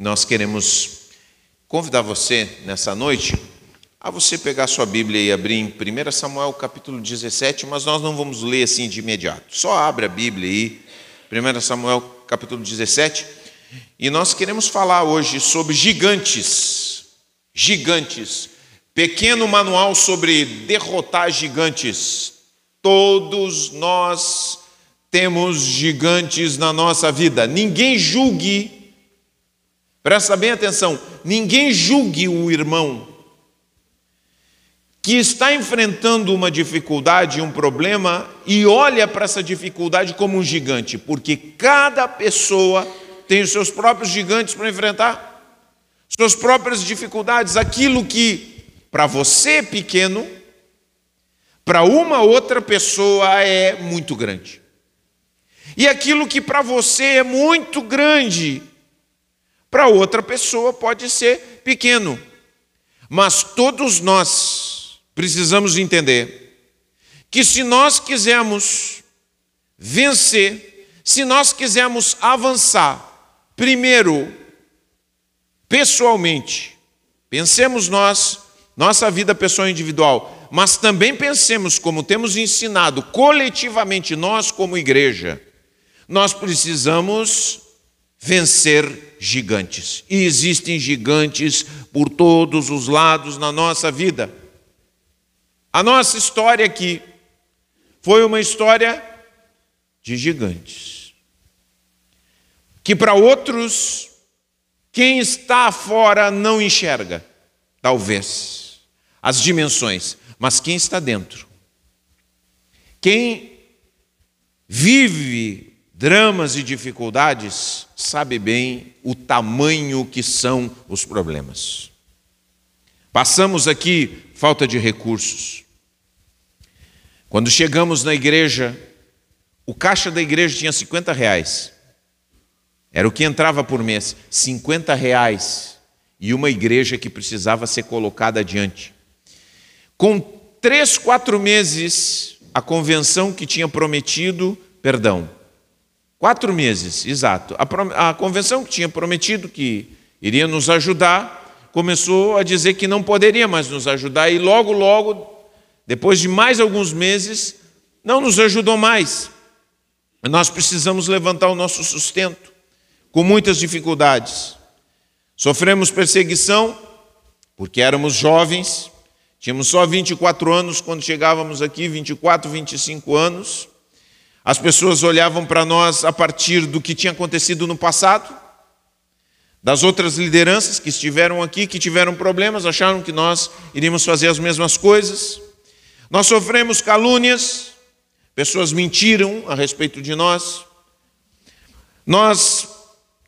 nós queremos convidar você nessa noite a você pegar sua Bíblia e abrir em 1 Samuel capítulo 17, mas nós não vamos ler assim de imediato. Só abre a Bíblia aí, 1 Samuel capítulo 17, e nós queremos falar hoje sobre gigantes. Gigantes. Pequeno manual sobre derrotar gigantes. Todos nós temos gigantes na nossa vida. Ninguém julgue Presta bem atenção: ninguém julgue o irmão que está enfrentando uma dificuldade, um problema, e olha para essa dificuldade como um gigante, porque cada pessoa tem os seus próprios gigantes para enfrentar, suas próprias dificuldades, aquilo que para você é pequeno, para uma outra pessoa é muito grande. E aquilo que para você é muito grande, para outra pessoa pode ser pequeno. Mas todos nós precisamos entender que se nós quisermos vencer, se nós quisermos avançar, primeiro, pessoalmente, pensemos nós, nossa vida pessoal individual, mas também pensemos como temos ensinado coletivamente nós como igreja, nós precisamos vencer gigantes. E existem gigantes por todos os lados na nossa vida. A nossa história aqui foi uma história de gigantes. Que para outros, quem está fora não enxerga, talvez, as dimensões, mas quem está dentro. Quem vive dramas e dificuldades, sabe bem o tamanho que são os problemas. Passamos aqui falta de recursos. Quando chegamos na igreja, o caixa da igreja tinha 50 reais. Era o que entrava por mês. 50 reais. E uma igreja que precisava ser colocada adiante. Com três, quatro meses, a convenção que tinha prometido, perdão, Quatro meses, exato. A, a convenção que tinha prometido que iria nos ajudar, começou a dizer que não poderia mais nos ajudar, e logo, logo, depois de mais alguns meses, não nos ajudou mais. Nós precisamos levantar o nosso sustento, com muitas dificuldades. Sofremos perseguição, porque éramos jovens, tínhamos só 24 anos quando chegávamos aqui, 24, 25 anos. As pessoas olhavam para nós a partir do que tinha acontecido no passado, das outras lideranças que estiveram aqui, que tiveram problemas, acharam que nós iríamos fazer as mesmas coisas. Nós sofremos calúnias, pessoas mentiram a respeito de nós. Nós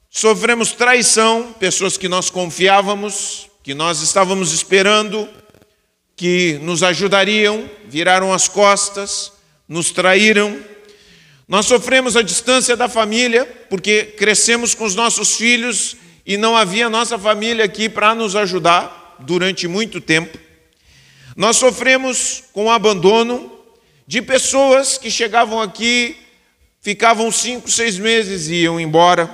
sofremos traição, pessoas que nós confiávamos, que nós estávamos esperando, que nos ajudariam, viraram as costas, nos traíram. Nós sofremos a distância da família, porque crescemos com os nossos filhos e não havia nossa família aqui para nos ajudar durante muito tempo. Nós sofremos com o abandono de pessoas que chegavam aqui, ficavam cinco, seis meses e iam embora.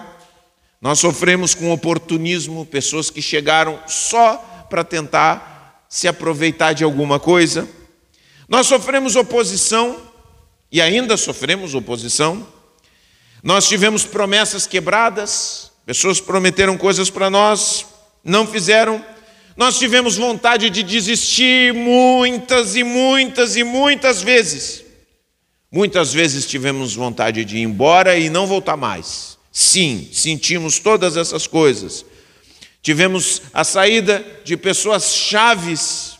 Nós sofremos com oportunismo, pessoas que chegaram só para tentar se aproveitar de alguma coisa. Nós sofremos oposição e ainda sofremos oposição. Nós tivemos promessas quebradas, pessoas prometeram coisas para nós, não fizeram. Nós tivemos vontade de desistir muitas e muitas e muitas vezes. Muitas vezes tivemos vontade de ir embora e não voltar mais. Sim, sentimos todas essas coisas. Tivemos a saída de pessoas chaves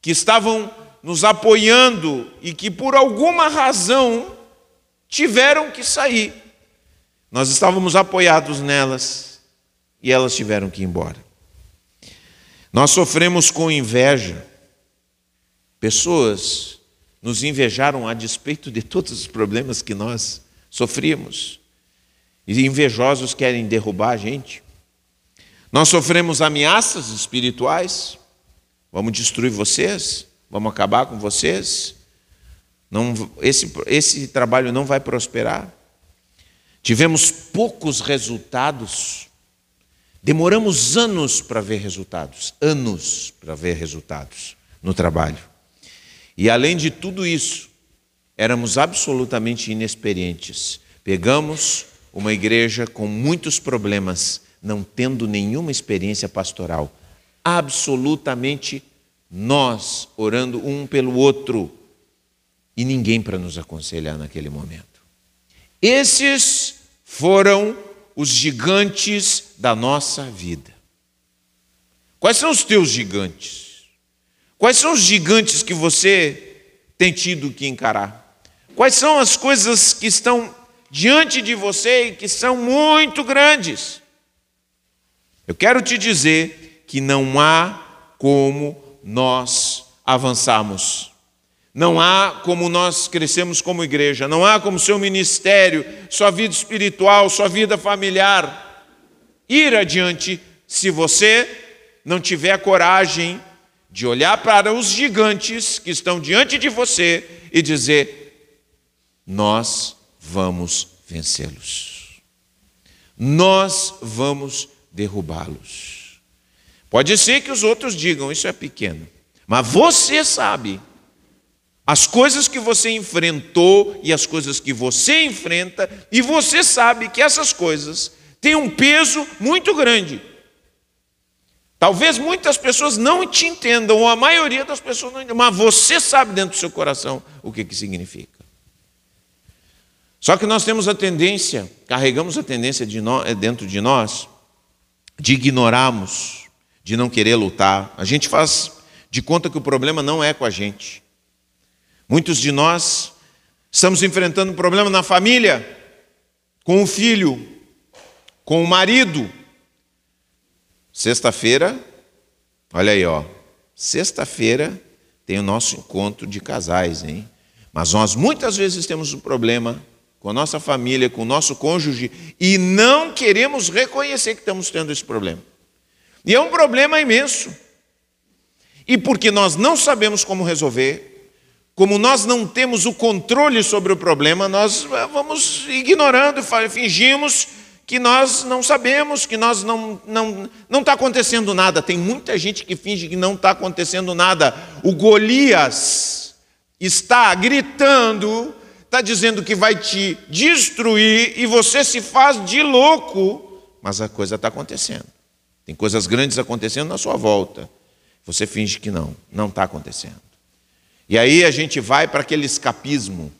que estavam nos apoiando e que por alguma razão tiveram que sair. Nós estávamos apoiados nelas e elas tiveram que ir embora. Nós sofremos com inveja. Pessoas nos invejaram a despeito de todos os problemas que nós sofríamos. E invejosos querem derrubar a gente. Nós sofremos ameaças espirituais. Vamos destruir vocês. Vamos acabar com vocês? Não, esse, esse trabalho não vai prosperar? Tivemos poucos resultados, Demoramos anos para ver resultados, anos para ver resultados no trabalho. E além de tudo isso, éramos absolutamente inexperientes. Pegamos uma igreja com muitos problemas, não tendo nenhuma experiência pastoral. Absolutamente nós orando um pelo outro e ninguém para nos aconselhar naquele momento. Esses foram os gigantes da nossa vida. Quais são os teus gigantes? Quais são os gigantes que você tem tido que encarar? Quais são as coisas que estão diante de você e que são muito grandes? Eu quero te dizer que não há como nós avançarmos. Não há como nós crescemos como igreja, não há como seu ministério, sua vida espiritual, sua vida familiar. Ir adiante se você não tiver coragem de olhar para os gigantes que estão diante de você e dizer: Nós vamos vencê-los, nós vamos derrubá-los. Pode ser que os outros digam: Isso é pequeno, mas você sabe as coisas que você enfrentou e as coisas que você enfrenta, e você sabe que essas coisas têm um peso muito grande. Talvez muitas pessoas não te entendam, ou a maioria das pessoas não entendam, mas você sabe dentro do seu coração o que, que significa. Só que nós temos a tendência, carregamos a tendência de nós, é dentro de nós, de ignorarmos, de não querer lutar. A gente faz de conta que o problema não é com a gente. Muitos de nós estamos enfrentando um problema na família, com o filho, com o marido. Sexta-feira, olha aí, ó. Sexta-feira tem o nosso encontro de casais, hein? Mas nós muitas vezes temos um problema com a nossa família, com o nosso cônjuge e não queremos reconhecer que estamos tendo esse problema. E é um problema imenso. E porque nós não sabemos como resolver, como nós não temos o controle sobre o problema, nós eh, vamos ignorando, fingimos que nós não sabemos, que nós não não não está acontecendo nada. Tem muita gente que finge que não está acontecendo nada. O Golias está gritando, está dizendo que vai te destruir e você se faz de louco, mas a coisa está acontecendo. Tem coisas grandes acontecendo na sua volta. Você finge que não, não está acontecendo. E aí a gente vai para aquele escapismo.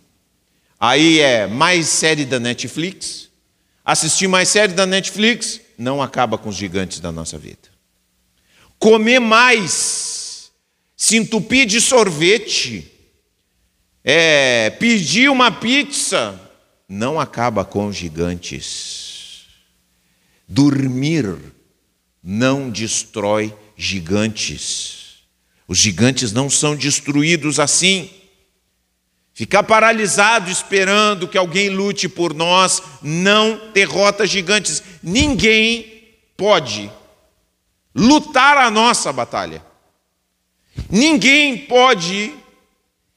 Aí é mais série da Netflix. Assistir mais série da Netflix não acaba com os gigantes da nossa vida. Comer mais, se entupir de sorvete, é, pedir uma pizza, não acaba com os gigantes. Dormir não destrói gigantes. Os gigantes não são destruídos assim. Ficar paralisado esperando que alguém lute por nós não derrota gigantes. Ninguém pode lutar a nossa batalha. Ninguém pode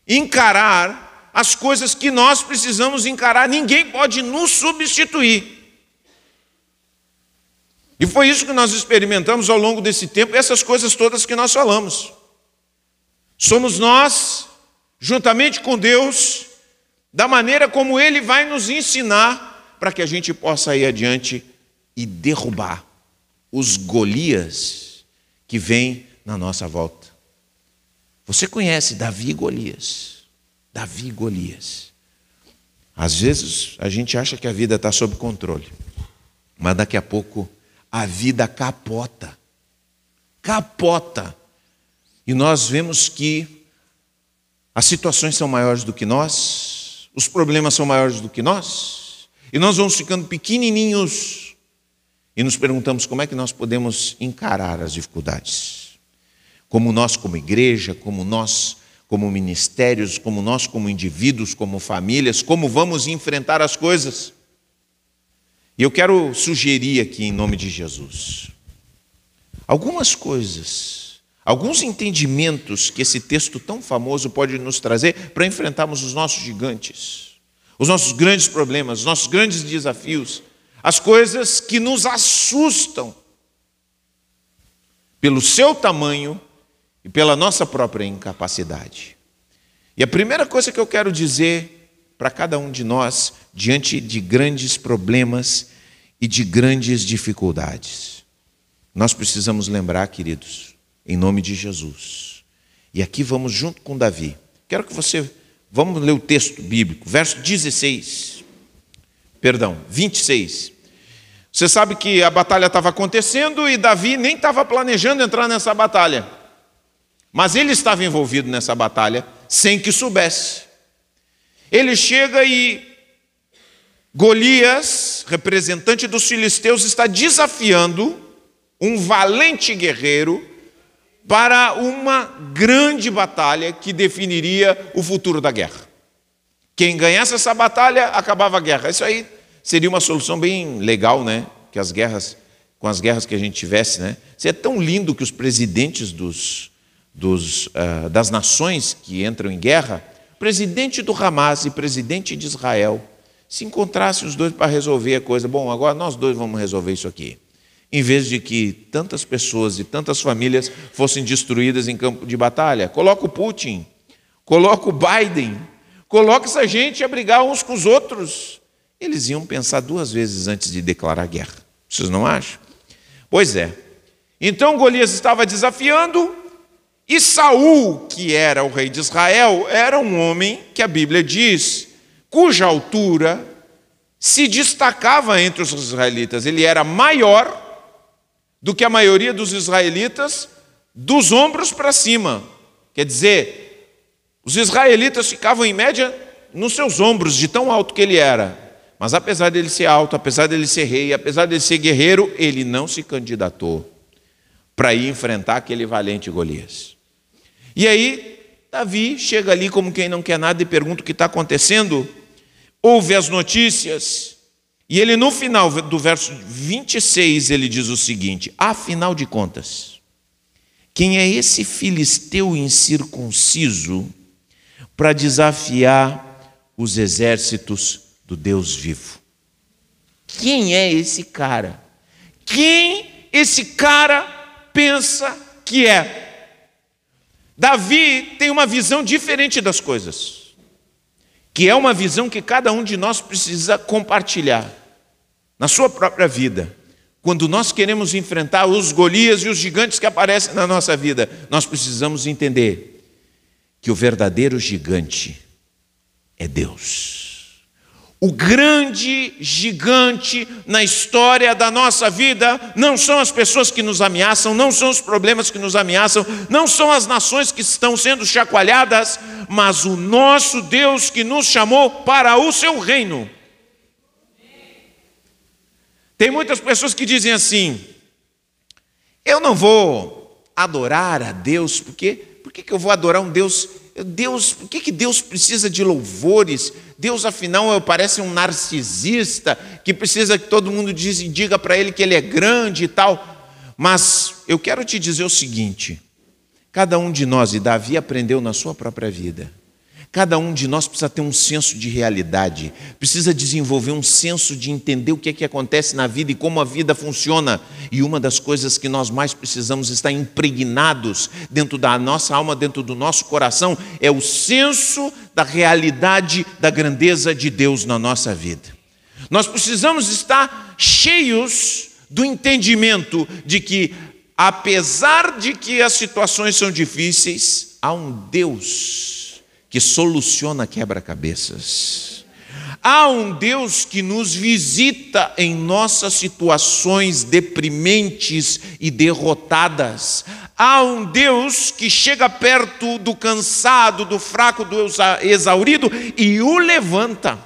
encarar as coisas que nós precisamos encarar. Ninguém pode nos substituir. E foi isso que nós experimentamos ao longo desse tempo, essas coisas todas que nós falamos. Somos nós, juntamente com Deus, da maneira como Ele vai nos ensinar para que a gente possa ir adiante e derrubar os Golias que vêm na nossa volta. Você conhece Davi e Golias? Davi e Golias. Às vezes a gente acha que a vida está sob controle, mas daqui a pouco a vida capota. Capota. E nós vemos que as situações são maiores do que nós, os problemas são maiores do que nós, e nós vamos ficando pequenininhos e nos perguntamos como é que nós podemos encarar as dificuldades. Como nós, como igreja, como nós, como ministérios, como nós, como indivíduos, como famílias, como vamos enfrentar as coisas. E eu quero sugerir aqui, em nome de Jesus, algumas coisas Alguns entendimentos que esse texto tão famoso pode nos trazer para enfrentarmos os nossos gigantes, os nossos grandes problemas, os nossos grandes desafios, as coisas que nos assustam. pelo seu tamanho e pela nossa própria incapacidade. E a primeira coisa que eu quero dizer para cada um de nós, diante de grandes problemas e de grandes dificuldades, nós precisamos lembrar, queridos, em nome de Jesus. E aqui vamos junto com Davi. Quero que você, vamos ler o texto bíblico, verso 16, perdão, 26. Você sabe que a batalha estava acontecendo e Davi nem estava planejando entrar nessa batalha. Mas ele estava envolvido nessa batalha sem que soubesse. Ele chega e Golias, representante dos filisteus, está desafiando um valente guerreiro para uma grande batalha que definiria o futuro da guerra. Quem ganhasse essa batalha acabava a guerra. Isso aí seria uma solução bem legal, né? Que as guerras, com as guerras que a gente tivesse, né? Seria tão lindo que os presidentes dos, dos, uh, das nações que entram em guerra, presidente do Hamas e presidente de Israel, se encontrassem os dois para resolver a coisa. Bom, agora nós dois vamos resolver isso aqui. Em vez de que tantas pessoas e tantas famílias fossem destruídas em campo de batalha, coloca o Putin, coloca o Biden, coloca essa gente a brigar uns com os outros eles iam pensar duas vezes antes de declarar guerra. Vocês não acham? Pois é. Então Golias estava desafiando e Saul, que era o rei de Israel, era um homem que a Bíblia diz, cuja altura se destacava entre os israelitas. Ele era maior do que a maioria dos israelitas dos ombros para cima. Quer dizer, os israelitas ficavam em média nos seus ombros, de tão alto que ele era. Mas apesar dele ser alto, apesar dele ser rei, apesar dele ser guerreiro, ele não se candidatou para ir enfrentar aquele valente Golias. E aí, Davi chega ali como quem não quer nada e pergunta o que está acontecendo. Ouve as notícias. E ele, no final do verso 26, ele diz o seguinte: Afinal de contas, quem é esse filisteu incircunciso para desafiar os exércitos do Deus vivo. Quem é esse cara? Quem esse cara pensa que é? Davi tem uma visão diferente das coisas, que é uma visão que cada um de nós precisa compartilhar na sua própria vida. Quando nós queremos enfrentar os Golias e os gigantes que aparecem na nossa vida, nós precisamos entender que o verdadeiro gigante é Deus. O grande gigante na história da nossa vida não são as pessoas que nos ameaçam, não são os problemas que nos ameaçam, não são as nações que estão sendo chacoalhadas, mas o nosso Deus que nos chamou para o seu reino. Tem muitas pessoas que dizem assim: eu não vou adorar a Deus, porque por que eu vou adorar um Deus Deus, por que, que Deus precisa de louvores? Deus, afinal, parece um narcisista que precisa que todo mundo diz, diga para ele que ele é grande e tal. Mas eu quero te dizer o seguinte: cada um de nós, e Davi aprendeu na sua própria vida, Cada um de nós precisa ter um senso de realidade, precisa desenvolver um senso de entender o que é que acontece na vida e como a vida funciona. E uma das coisas que nós mais precisamos estar impregnados dentro da nossa alma, dentro do nosso coração, é o senso da realidade da grandeza de Deus na nossa vida. Nós precisamos estar cheios do entendimento de que, apesar de que as situações são difíceis, há um Deus que soluciona quebra-cabeças. Há um Deus que nos visita em nossas situações deprimentes e derrotadas. Há um Deus que chega perto do cansado, do fraco, do exaurido e o levanta.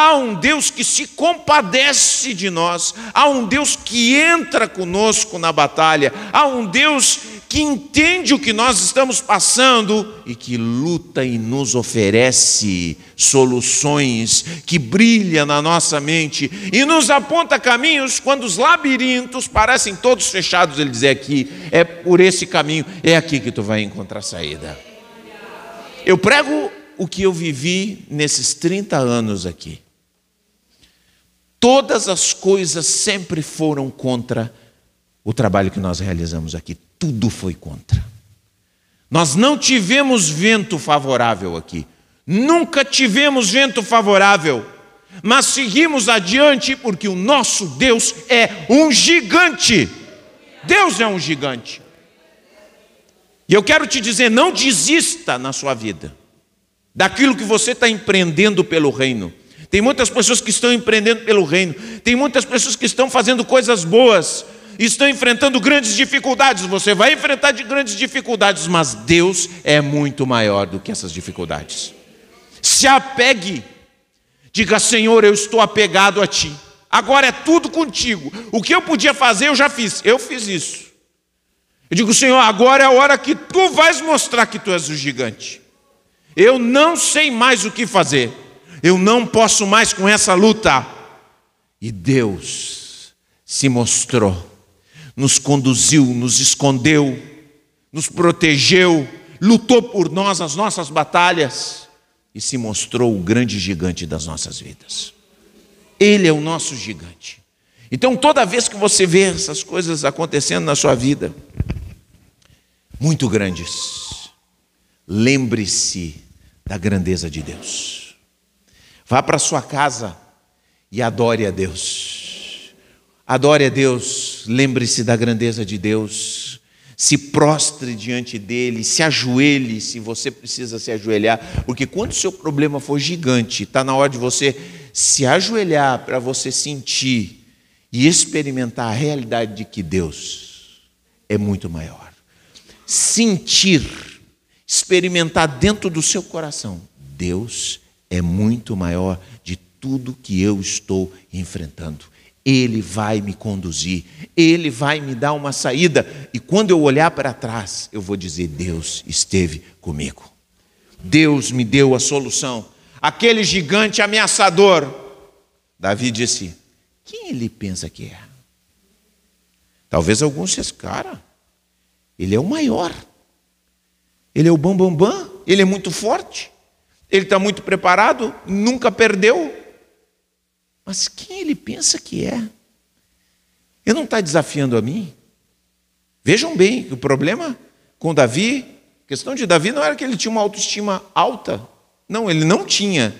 Há um Deus que se compadece de nós, há um Deus que entra conosco na batalha, há um Deus que entende o que nós estamos passando e que luta e nos oferece soluções, que brilha na nossa mente e nos aponta caminhos quando os labirintos parecem todos fechados. Ele diz: é aqui, é por esse caminho, é aqui que tu vai encontrar saída. Eu prego o que eu vivi nesses 30 anos aqui. Todas as coisas sempre foram contra o trabalho que nós realizamos aqui tudo foi contra. Nós não tivemos vento favorável aqui. Nunca tivemos vento favorável. Mas seguimos adiante porque o nosso Deus é um gigante. Deus é um gigante. E eu quero te dizer: não desista na sua vida daquilo que você está empreendendo pelo reino. Tem muitas pessoas que estão empreendendo pelo reino, tem muitas pessoas que estão fazendo coisas boas, estão enfrentando grandes dificuldades. Você vai enfrentar grandes dificuldades, mas Deus é muito maior do que essas dificuldades. Se apegue, diga: Senhor, eu estou apegado a Ti. Agora é tudo contigo. O que eu podia fazer, eu já fiz. Eu fiz isso. Eu digo, Senhor, agora é a hora que tu vais mostrar que tu és o gigante. Eu não sei mais o que fazer. Eu não posso mais com essa luta. E Deus se mostrou nos conduziu, nos escondeu, nos protegeu, lutou por nós as nossas batalhas e se mostrou o grande gigante das nossas vidas. Ele é o nosso gigante. Então, toda vez que você vê essas coisas acontecendo na sua vida, muito grandes, lembre-se da grandeza de Deus. Vá para sua casa e adore a Deus. Adore a Deus, lembre-se da grandeza de Deus, se prostre diante dele, se ajoelhe se você precisa se ajoelhar, porque quando o seu problema for gigante, está na hora de você se ajoelhar para você sentir e experimentar a realidade de que Deus é muito maior. Sentir, experimentar dentro do seu coração, Deus é muito maior de tudo que eu estou enfrentando. Ele vai me conduzir, Ele vai me dar uma saída, e quando eu olhar para trás, eu vou dizer: Deus esteve comigo, Deus me deu a solução. Aquele gigante ameaçador, Davi disse: Quem ele pensa que é? Talvez alguns dissessem, cara, ele é o maior, ele é o bambambam, bam, bam, ele é muito forte, ele está muito preparado, nunca perdeu, mas quem ele pensa que é? Ele não está desafiando a mim? Vejam bem, o problema com Davi, a questão de Davi não era que ele tinha uma autoestima alta. Não, ele não tinha.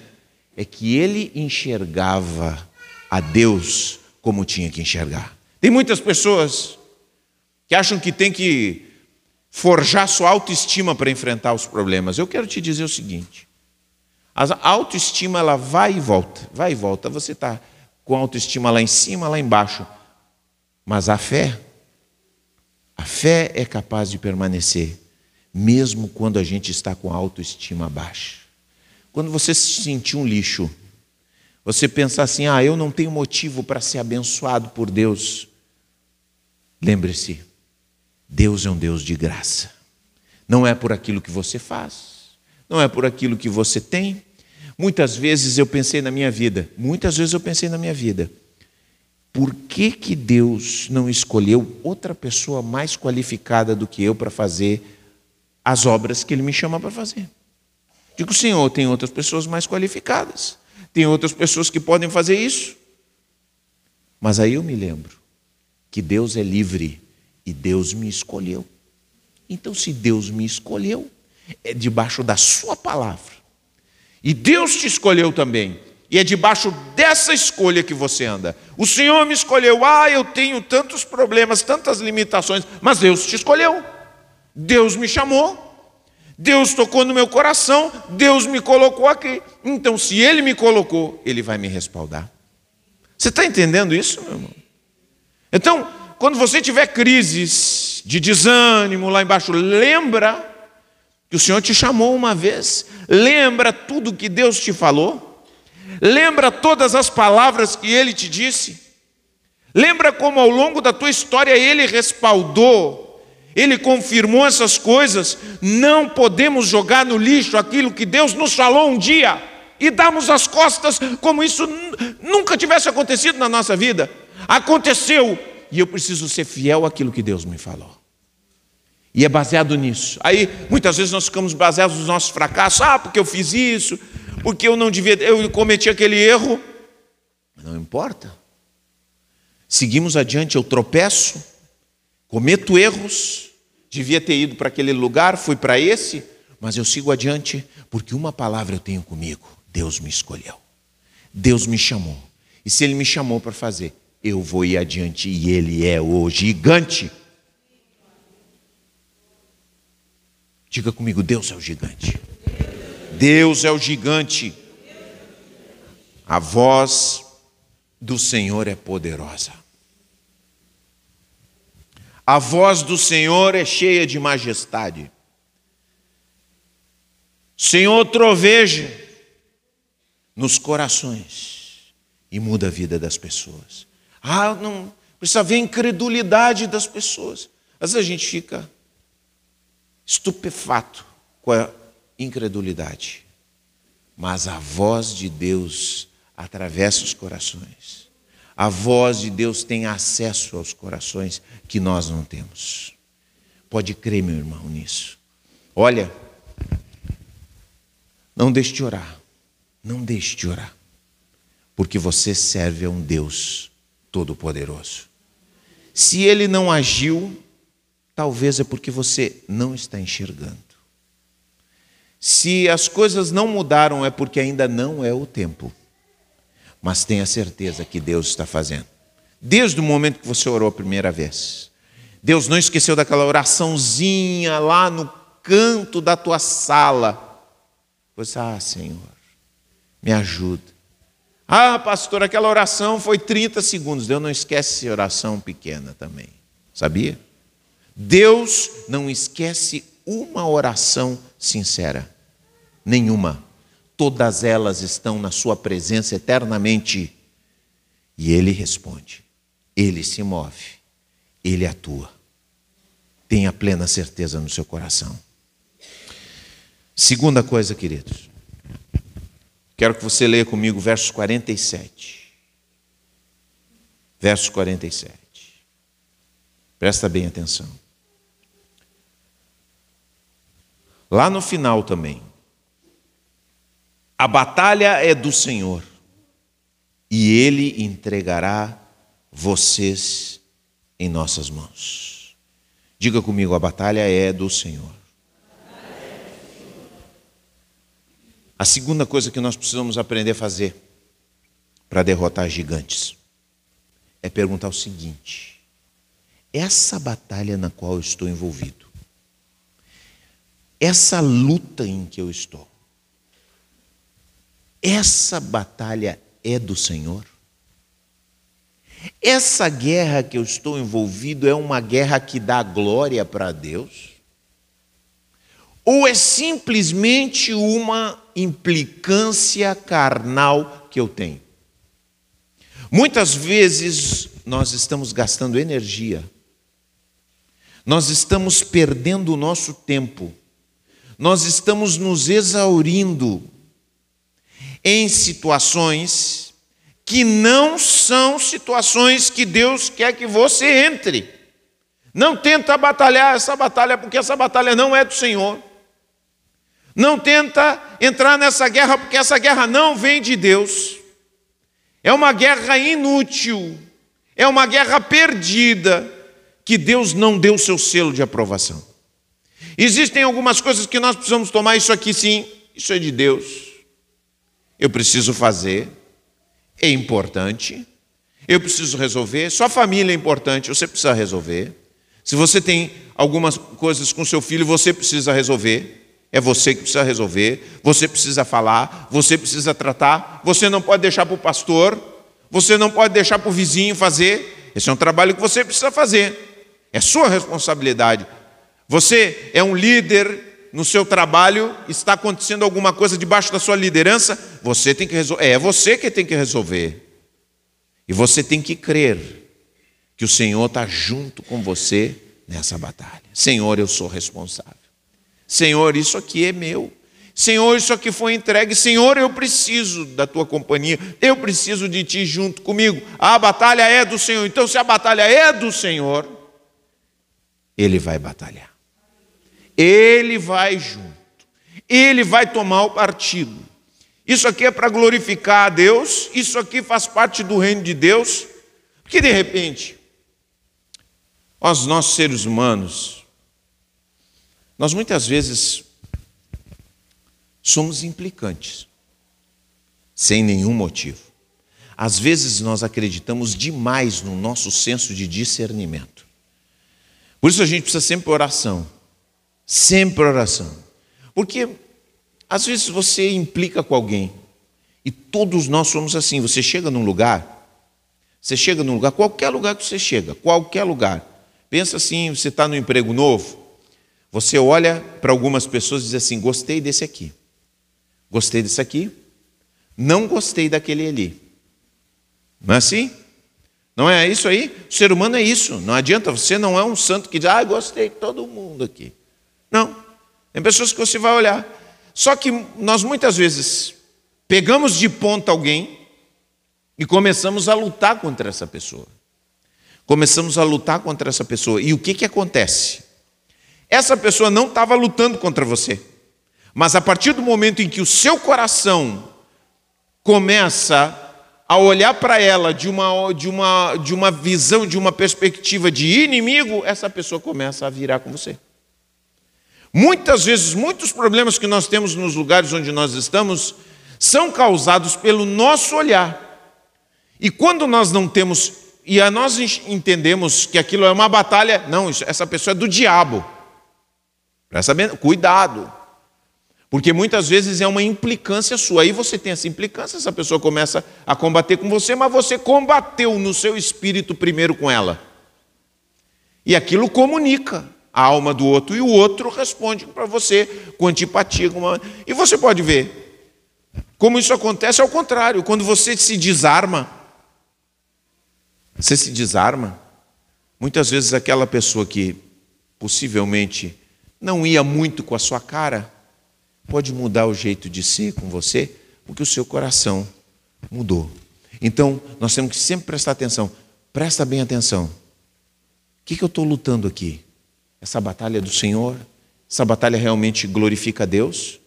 É que ele enxergava a Deus como tinha que enxergar. Tem muitas pessoas que acham que tem que forjar sua autoestima para enfrentar os problemas. Eu quero te dizer o seguinte: a autoestima ela vai e volta, vai e volta. Você está com a autoestima lá em cima, lá embaixo. Mas a fé, a fé é capaz de permanecer, mesmo quando a gente está com a autoestima baixa. Quando você se sentir um lixo, você pensar assim: ah, eu não tenho motivo para ser abençoado por Deus. Lembre-se, Deus é um Deus de graça. Não é por aquilo que você faz, não é por aquilo que você tem, Muitas vezes eu pensei na minha vida, muitas vezes eu pensei na minha vida, por que, que Deus não escolheu outra pessoa mais qualificada do que eu para fazer as obras que Ele me chama para fazer? Digo, Senhor, tem outras pessoas mais qualificadas, tem outras pessoas que podem fazer isso. Mas aí eu me lembro que Deus é livre e Deus me escolheu. Então, se Deus me escolheu, é debaixo da Sua palavra e Deus te escolheu também. E é debaixo dessa escolha que você anda. O Senhor me escolheu. Ah, eu tenho tantos problemas, tantas limitações, mas Deus te escolheu. Deus me chamou. Deus tocou no meu coração, Deus me colocou aqui. Então, se Ele me colocou, Ele vai me respaldar. Você está entendendo isso, meu irmão? Então, quando você tiver crises de desânimo lá embaixo, lembra que o Senhor te chamou uma vez, lembra tudo que Deus te falou, lembra todas as palavras que Ele te disse, lembra como ao longo da tua história Ele respaldou, Ele confirmou essas coisas. Não podemos jogar no lixo aquilo que Deus nos falou um dia e darmos as costas como isso nunca tivesse acontecido na nossa vida. Aconteceu e eu preciso ser fiel àquilo que Deus me falou. E é baseado nisso. Aí, muitas vezes, nós ficamos baseados nos nossos fracassos. Ah, porque eu fiz isso, porque eu não devia, eu cometi aquele erro. Não importa. Seguimos adiante, eu tropeço, cometo erros, devia ter ido para aquele lugar, fui para esse, mas eu sigo adiante porque uma palavra eu tenho comigo: Deus me escolheu, Deus me chamou. E se Ele me chamou para fazer, eu vou ir adiante e Ele é o gigante. Diga comigo: Deus é o gigante. Deus é o gigante. A voz do Senhor é poderosa. A voz do Senhor é cheia de majestade. Senhor troveja nos corações e muda a vida das pessoas. Ah, não precisa ver a incredulidade das pessoas. Às vezes a gente fica estupefato com a incredulidade. Mas a voz de Deus atravessa os corações. A voz de Deus tem acesso aos corações que nós não temos. Pode crer, meu irmão, nisso. Olha, não deixe de orar. Não deixe de orar. Porque você serve a um Deus todo-poderoso. Se ele não agiu, talvez é porque você não está enxergando. Se as coisas não mudaram, é porque ainda não é o tempo mas tenha certeza que Deus está fazendo. Desde o momento que você orou a primeira vez. Deus não esqueceu daquela oraçãozinha lá no canto da tua sala. Você, ah, Senhor, me ajuda. Ah, pastor, aquela oração foi 30 segundos. Deus não esquece oração pequena também. Sabia? Deus não esquece uma oração sincera. Nenhuma todas elas estão na Sua presença eternamente. E Ele responde, Ele se move, Ele atua. Tenha plena certeza no seu coração. Segunda coisa, queridos, quero que você leia comigo versos 47. Verso 47. Presta bem atenção. Lá no final também, a batalha é do Senhor e Ele entregará vocês em nossas mãos. Diga comigo: a batalha é do Senhor. A segunda coisa que nós precisamos aprender a fazer para derrotar gigantes é perguntar o seguinte: essa batalha na qual eu estou envolvido, essa luta em que eu estou, essa batalha é do Senhor? Essa guerra que eu estou envolvido é uma guerra que dá glória para Deus? Ou é simplesmente uma implicância carnal que eu tenho? Muitas vezes nós estamos gastando energia, nós estamos perdendo o nosso tempo, nós estamos nos exaurindo em situações que não são situações que Deus quer que você entre. Não tenta batalhar essa batalha, porque essa batalha não é do Senhor. Não tenta entrar nessa guerra, porque essa guerra não vem de Deus. É uma guerra inútil, é uma guerra perdida, que Deus não deu seu selo de aprovação. Existem algumas coisas que nós precisamos tomar, isso aqui sim, isso é de Deus eu preciso fazer, é importante, eu preciso resolver, sua família é importante, você precisa resolver. Se você tem algumas coisas com seu filho, você precisa resolver. É você que precisa resolver, você precisa falar, você precisa tratar, você não pode deixar para o pastor, você não pode deixar para o vizinho fazer. Esse é um trabalho que você precisa fazer. É sua responsabilidade. Você é um líder no seu trabalho está acontecendo alguma coisa debaixo da sua liderança, você tem que resolver. É você que tem que resolver. E você tem que crer que o Senhor está junto com você nessa batalha. Senhor, eu sou responsável. Senhor, isso aqui é meu. Senhor, isso aqui foi entregue. Senhor, eu preciso da tua companhia. Eu preciso de ti junto comigo. A batalha é do Senhor. Então, se a batalha é do Senhor, Ele vai batalhar. Ele vai junto, ele vai tomar o partido. Isso aqui é para glorificar a Deus, isso aqui faz parte do reino de Deus, porque de repente, os nossos seres humanos, Nós muitas vezes somos implicantes, sem nenhum motivo. Às vezes nós acreditamos demais no nosso senso de discernimento. Por isso a gente precisa sempre oração. Sempre oração. Porque às vezes você implica com alguém. E todos nós somos assim. Você chega num lugar, você chega num lugar, qualquer lugar que você chega, qualquer lugar. Pensa assim, você está no emprego novo, você olha para algumas pessoas e diz assim: gostei desse aqui. Gostei desse aqui, não gostei daquele ali. Não é assim? Não é isso aí? O ser humano é isso. Não adianta, você não é um santo que diz, ah, gostei de todo mundo aqui. Não. Tem pessoas que você vai olhar. Só que nós muitas vezes pegamos de ponta alguém e começamos a lutar contra essa pessoa. Começamos a lutar contra essa pessoa. E o que, que acontece? Essa pessoa não estava lutando contra você. Mas a partir do momento em que o seu coração começa a olhar para ela de uma, de, uma, de uma visão, de uma perspectiva de inimigo, essa pessoa começa a virar com você. Muitas vezes, muitos problemas que nós temos nos lugares onde nós estamos são causados pelo nosso olhar. E quando nós não temos, e nós entendemos que aquilo é uma batalha, não, essa pessoa é do diabo. Presta bem, cuidado. Porque muitas vezes é uma implicância sua. Aí você tem essa implicância, essa pessoa começa a combater com você, mas você combateu no seu espírito primeiro com ela. E aquilo comunica a alma do outro, e o outro responde para você com antipatia. Com uma... E você pode ver como isso acontece ao contrário, quando você se desarma. Você se desarma. Muitas vezes aquela pessoa que possivelmente não ia muito com a sua cara, pode mudar o jeito de ser com você, porque o seu coração mudou. Então, nós temos que sempre prestar atenção. Presta bem atenção. O que, que eu estou lutando aqui? Essa batalha do Senhor? Essa batalha realmente glorifica a Deus?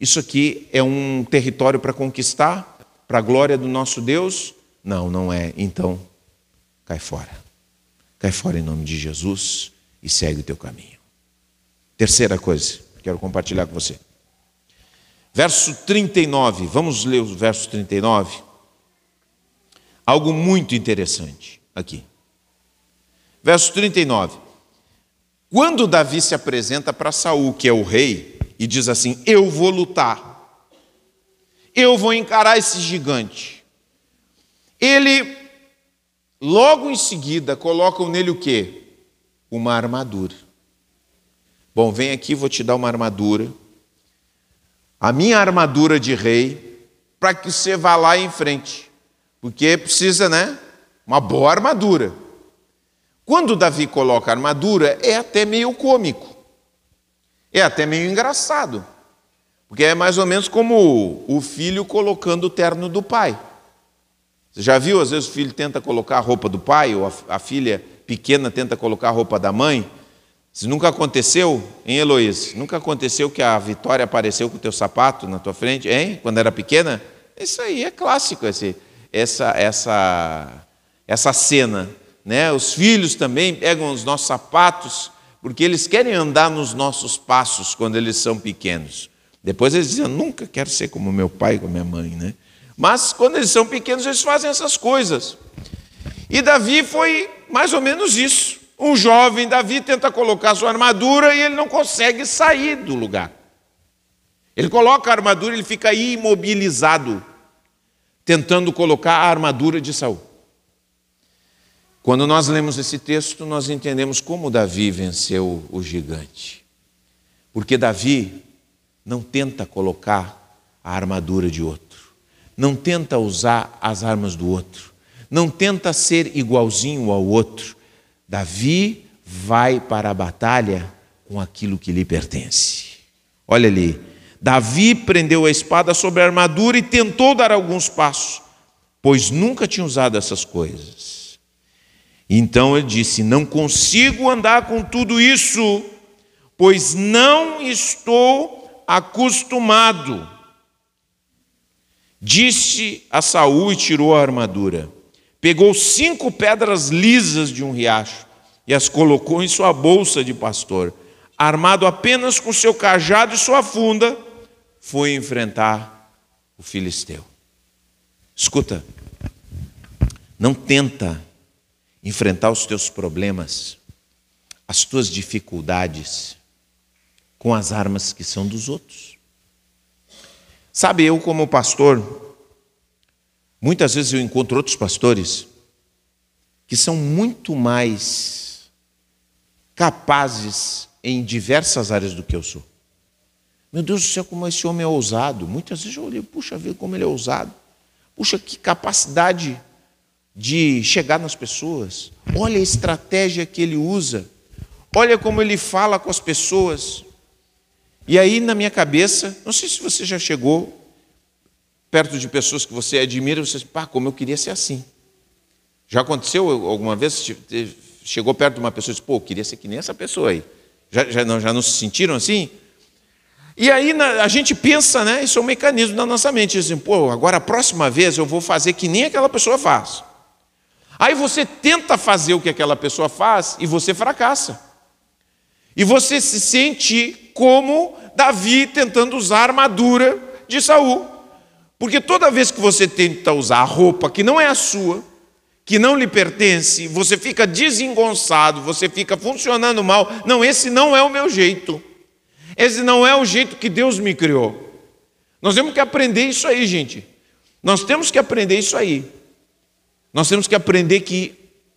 Isso aqui é um território para conquistar, para a glória do nosso Deus? Não, não é. Então, cai fora. Cai fora em nome de Jesus e segue o teu caminho. Terceira coisa, quero compartilhar com você. Verso 39, vamos ler o verso 39. Algo muito interessante aqui. Verso 39. Quando Davi se apresenta para Saul, que é o rei, e diz assim: Eu vou lutar, eu vou encarar esse gigante. Ele, logo em seguida, coloca nele o quê? Uma armadura. Bom, vem aqui, vou te dar uma armadura a minha armadura de rei, para que você vá lá em frente. Porque precisa, né? Uma boa armadura. Quando Davi coloca armadura, é até meio cômico. É até meio engraçado. Porque é mais ou menos como o filho colocando o terno do pai. Você já viu, às vezes o filho tenta colocar a roupa do pai, ou a, filha pequena tenta colocar a roupa da mãe, se nunca aconteceu, hein, Heloísa? Nunca aconteceu que a Vitória apareceu com o teu sapato na tua frente, hein? Quando era pequena? Isso aí é clássico, esse, essa, essa, essa cena. Né? Os filhos também pegam os nossos sapatos, porque eles querem andar nos nossos passos quando eles são pequenos. Depois eles dizem, nunca quero ser como meu pai, como minha mãe. Né? Mas quando eles são pequenos, eles fazem essas coisas. E Davi foi mais ou menos isso. Um jovem Davi tenta colocar sua armadura e ele não consegue sair do lugar. Ele coloca a armadura, ele fica imobilizado, tentando colocar a armadura de Saul. Quando nós lemos esse texto, nós entendemos como Davi venceu o gigante. Porque Davi não tenta colocar a armadura de outro, não tenta usar as armas do outro, não tenta ser igualzinho ao outro, Davi vai para a batalha com aquilo que lhe pertence. Olha ali, Davi prendeu a espada sobre a armadura e tentou dar alguns passos, pois nunca tinha usado essas coisas. Então ele disse: Não consigo andar com tudo isso, pois não estou acostumado. Disse a Saul e tirou a armadura pegou cinco pedras lisas de um riacho e as colocou em sua bolsa de pastor. armado apenas com seu cajado e sua funda, foi enfrentar o filisteu. Escuta, não tenta enfrentar os teus problemas, as tuas dificuldades, com as armas que são dos outros. Sabe, eu, como pastor, muitas vezes eu encontro outros pastores que são muito mais capazes em diversas áreas do que eu sou. Meu Deus do céu, como esse homem é ousado. Muitas vezes eu olhei, puxa, ver como ele é ousado. Puxa, que capacidade de chegar nas pessoas. Olha a estratégia que ele usa. Olha como ele fala com as pessoas. E aí, na minha cabeça, não sei se você já chegou perto de pessoas que você admira, você diz, pá, como eu queria ser assim. Já aconteceu alguma vez? Chegou perto de uma pessoa e disse, pô, eu queria ser que nem essa pessoa aí. Já, já, não, já não se sentiram assim? E aí a gente pensa, né? Isso é um mecanismo da nossa mente. Dizem, pô, agora a próxima vez eu vou fazer que nem aquela pessoa faz. Aí você tenta fazer o que aquela pessoa faz e você fracassa. E você se sente como Davi tentando usar a armadura de Saul. Porque toda vez que você tenta usar a roupa que não é a sua, que não lhe pertence, você fica desengonçado, você fica funcionando mal. Não, esse não é o meu jeito. Esse não é o jeito que Deus me criou. Nós temos que aprender isso aí, gente. Nós temos que aprender isso aí. Nós temos que aprender que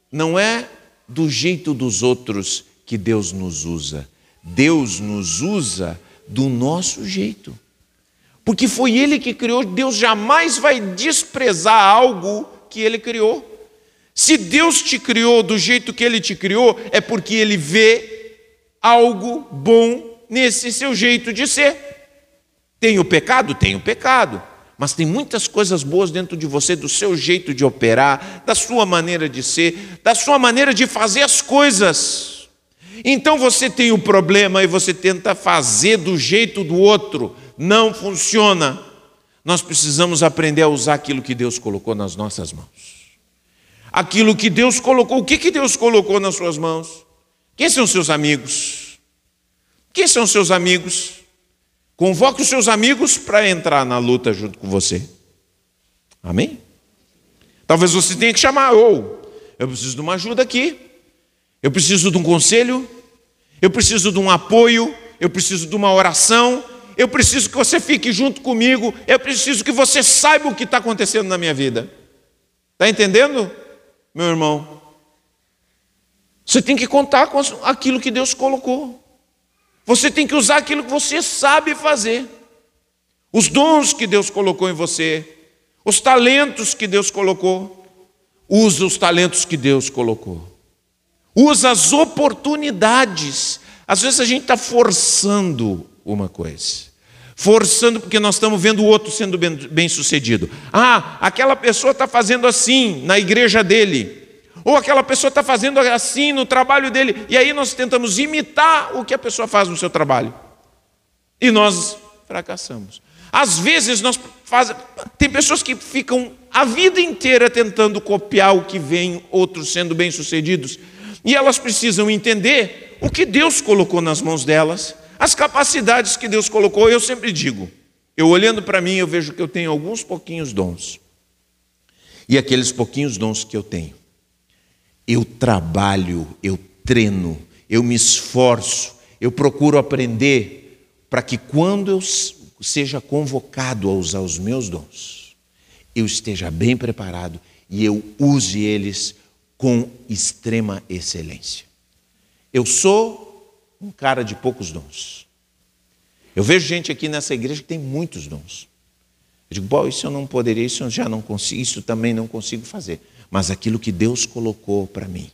não é do jeito dos outros que Deus nos usa. Deus nos usa do nosso jeito. Porque foi Ele que criou, Deus jamais vai desprezar algo que Ele criou. Se Deus te criou do jeito que Ele te criou, é porque Ele vê algo bom nesse seu jeito de ser. Tem o pecado? Tem o pecado. Mas tem muitas coisas boas dentro de você, do seu jeito de operar, da sua maneira de ser, da sua maneira de fazer as coisas. Então você tem o problema e você tenta fazer do jeito do outro, não funciona. Nós precisamos aprender a usar aquilo que Deus colocou nas nossas mãos aquilo que Deus colocou. O que, que Deus colocou nas suas mãos? Quem são seus amigos? Quem são seus amigos? Convoque os seus amigos para entrar na luta junto com você. Amém? Talvez você tenha que chamar, ou eu preciso de uma ajuda aqui, eu preciso de um conselho, eu preciso de um apoio, eu preciso de uma oração, eu preciso que você fique junto comigo, eu preciso que você saiba o que está acontecendo na minha vida. Está entendendo? meu irmão. Você tem que contar com aquilo que Deus colocou. Você tem que usar aquilo que você sabe fazer. Os dons que Deus colocou em você, os talentos que Deus colocou. Usa os talentos que Deus colocou. Usa as oportunidades. Às vezes a gente está forçando uma coisa forçando porque nós estamos vendo o outro sendo bem, sucedido. Ah, aquela pessoa está fazendo assim na igreja dele, ou aquela pessoa está fazendo assim no trabalho dele, e aí nós tentamos imitar o que a pessoa faz no seu trabalho, e nós fracassamos. Às vezes nós tem pessoas que ficam a vida inteira tentando copiar o que vem outros sendo bem-sucedidos, e elas precisam entender o que Deus colocou nas mãos delas as capacidades que Deus colocou, eu sempre digo, eu olhando para mim, eu vejo que eu tenho alguns pouquinhos dons. E aqueles pouquinhos dons que eu tenho, eu trabalho, eu treino, eu me esforço, eu procuro aprender para que quando eu seja convocado a usar os meus dons, eu esteja bem preparado e eu use eles com extrema excelência. Eu sou um cara de poucos dons. Eu vejo gente aqui nessa igreja que tem muitos dons. Eu digo, bom, isso eu não poderia, isso eu já não consigo, isso também não consigo fazer. Mas aquilo que Deus colocou para mim,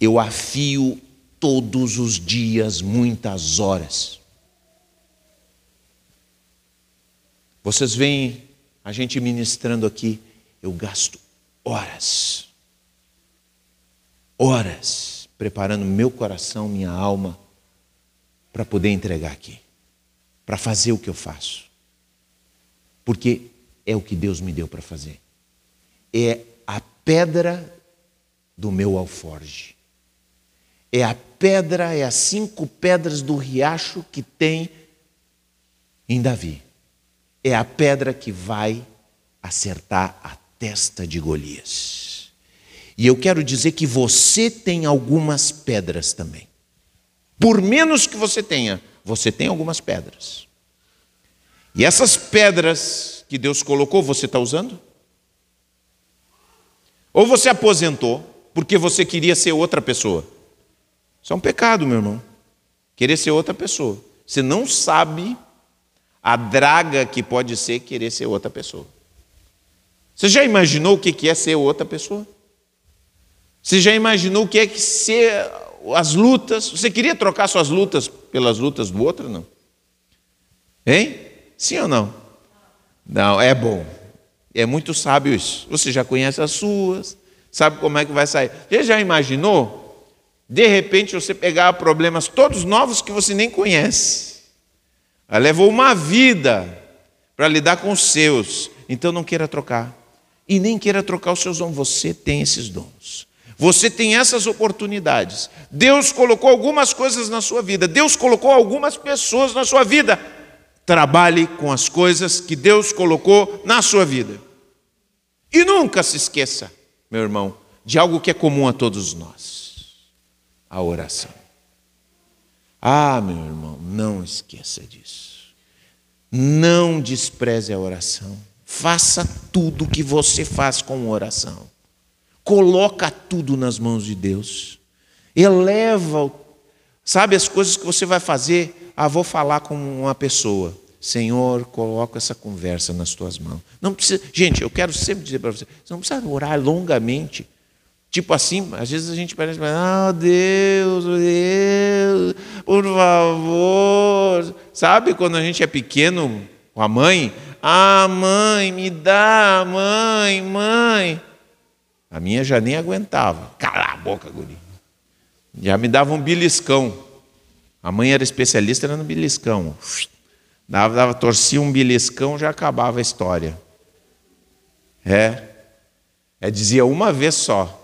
eu afio todos os dias, muitas horas. Vocês veem a gente ministrando aqui, eu gasto horas. Horas preparando meu coração, minha alma, para poder entregar aqui, para fazer o que eu faço. Porque é o que Deus me deu para fazer. É a pedra do meu alforge. é a pedra, é as cinco pedras do riacho que tem em Davi. É a pedra que vai acertar a testa de Golias. E eu quero dizer que você tem algumas pedras também. Por menos que você tenha, você tem algumas pedras. E essas pedras que Deus colocou, você está usando? Ou você aposentou porque você queria ser outra pessoa? Isso é um pecado, meu irmão. Querer ser outra pessoa. Você não sabe a draga que pode ser querer ser outra pessoa. Você já imaginou o que é ser outra pessoa? Você já imaginou o que é que ser as lutas? Você queria trocar suas lutas pelas lutas do outro? Não. Hein? Sim ou não? Não, é bom. É muito sábio isso. Você já conhece as suas, sabe como é que vai sair. Você já imaginou? De repente você pegar problemas todos novos que você nem conhece. Ela levou uma vida para lidar com os seus. Então não queira trocar. E nem queira trocar os seus dons. Você tem esses dons. Você tem essas oportunidades. Deus colocou algumas coisas na sua vida. Deus colocou algumas pessoas na sua vida. Trabalhe com as coisas que Deus colocou na sua vida. E nunca se esqueça, meu irmão, de algo que é comum a todos nós: a oração. Ah, meu irmão, não esqueça disso. Não despreze a oração. Faça tudo o que você faz com oração. Coloca tudo nas mãos de Deus. Eleva, sabe as coisas que você vai fazer ah, vou falar com uma pessoa. Senhor, coloca essa conversa nas tuas mãos. Não precisa, gente, eu quero sempre dizer para você, você não precisa orar longamente. Tipo assim, às vezes a gente parece, ah, Deus, Deus, por favor. Sabe quando a gente é pequeno com a mãe? Ah, mãe, me dá, mãe, mãe. A minha já nem aguentava. Cala a boca, guri. Já me dava um beliscão. A mãe era especialista era no beliscão. Dava, dava, torcia um beliscão, já acabava a história. É. É dizia uma vez só.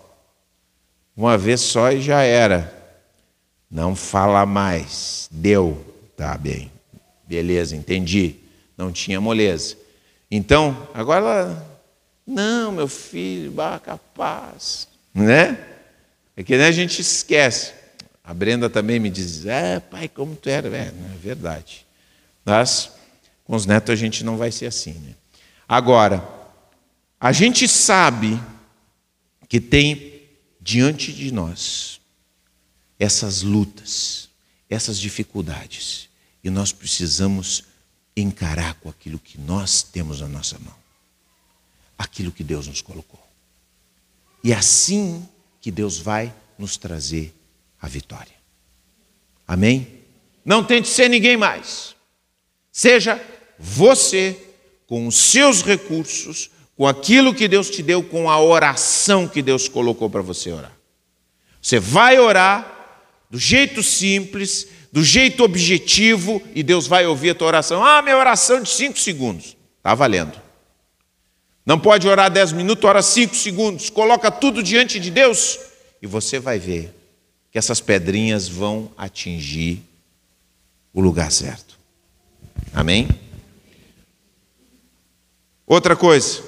Uma vez só e já era. Não fala mais. Deu. Tá bem. Beleza, entendi. Não tinha moleza. Então, agora não, meu filho, bah, capaz, né? É que nem a gente esquece. A Brenda também me diz: É, pai, como tu era. É, é verdade. Mas com os netos a gente não vai ser assim. Né? Agora, a gente sabe que tem diante de nós essas lutas, essas dificuldades, e nós precisamos encarar com aquilo que nós temos na nossa mão, aquilo que Deus nos colocou. E é assim que Deus vai nos trazer a vitória. Amém? Não tente ser ninguém mais. Seja você com os seus recursos, com aquilo que Deus te deu, com a oração que Deus colocou para você orar. Você vai orar do jeito simples, do jeito objetivo, e Deus vai ouvir a tua oração. Ah, minha oração de cinco segundos. Está valendo. Não pode orar dez minutos, ora cinco segundos. Coloca tudo diante de Deus e você vai ver que essas pedrinhas vão atingir o lugar certo. Amém? Outra coisa,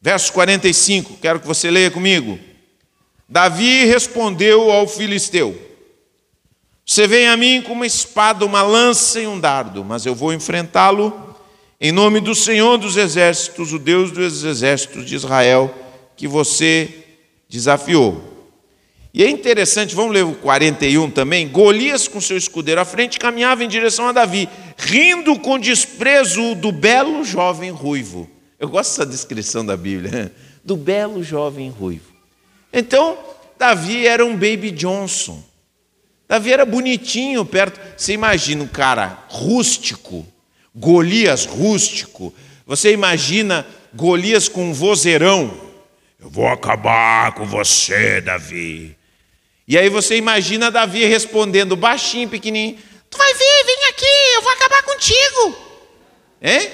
verso 45, quero que você leia comigo. Davi respondeu ao filisteu: Você vem a mim com uma espada, uma lança e um dardo, mas eu vou enfrentá-lo em nome do Senhor dos exércitos, o Deus dos exércitos de Israel, que você desafiou. E é interessante, vamos ler o 41 também. Golias, com seu escudeiro à frente, caminhava em direção a Davi, rindo com desprezo do belo jovem ruivo. Eu gosto dessa descrição da Bíblia, do belo jovem ruivo. Então, Davi era um Baby Johnson. Davi era bonitinho perto. Você imagina um cara rústico, Golias rústico. Você imagina Golias com um vozeirão. Eu vou acabar com você, Davi. E aí você imagina Davi respondendo baixinho, pequenininho: Tu vai ver, vem aqui, eu vou acabar contigo. Hein?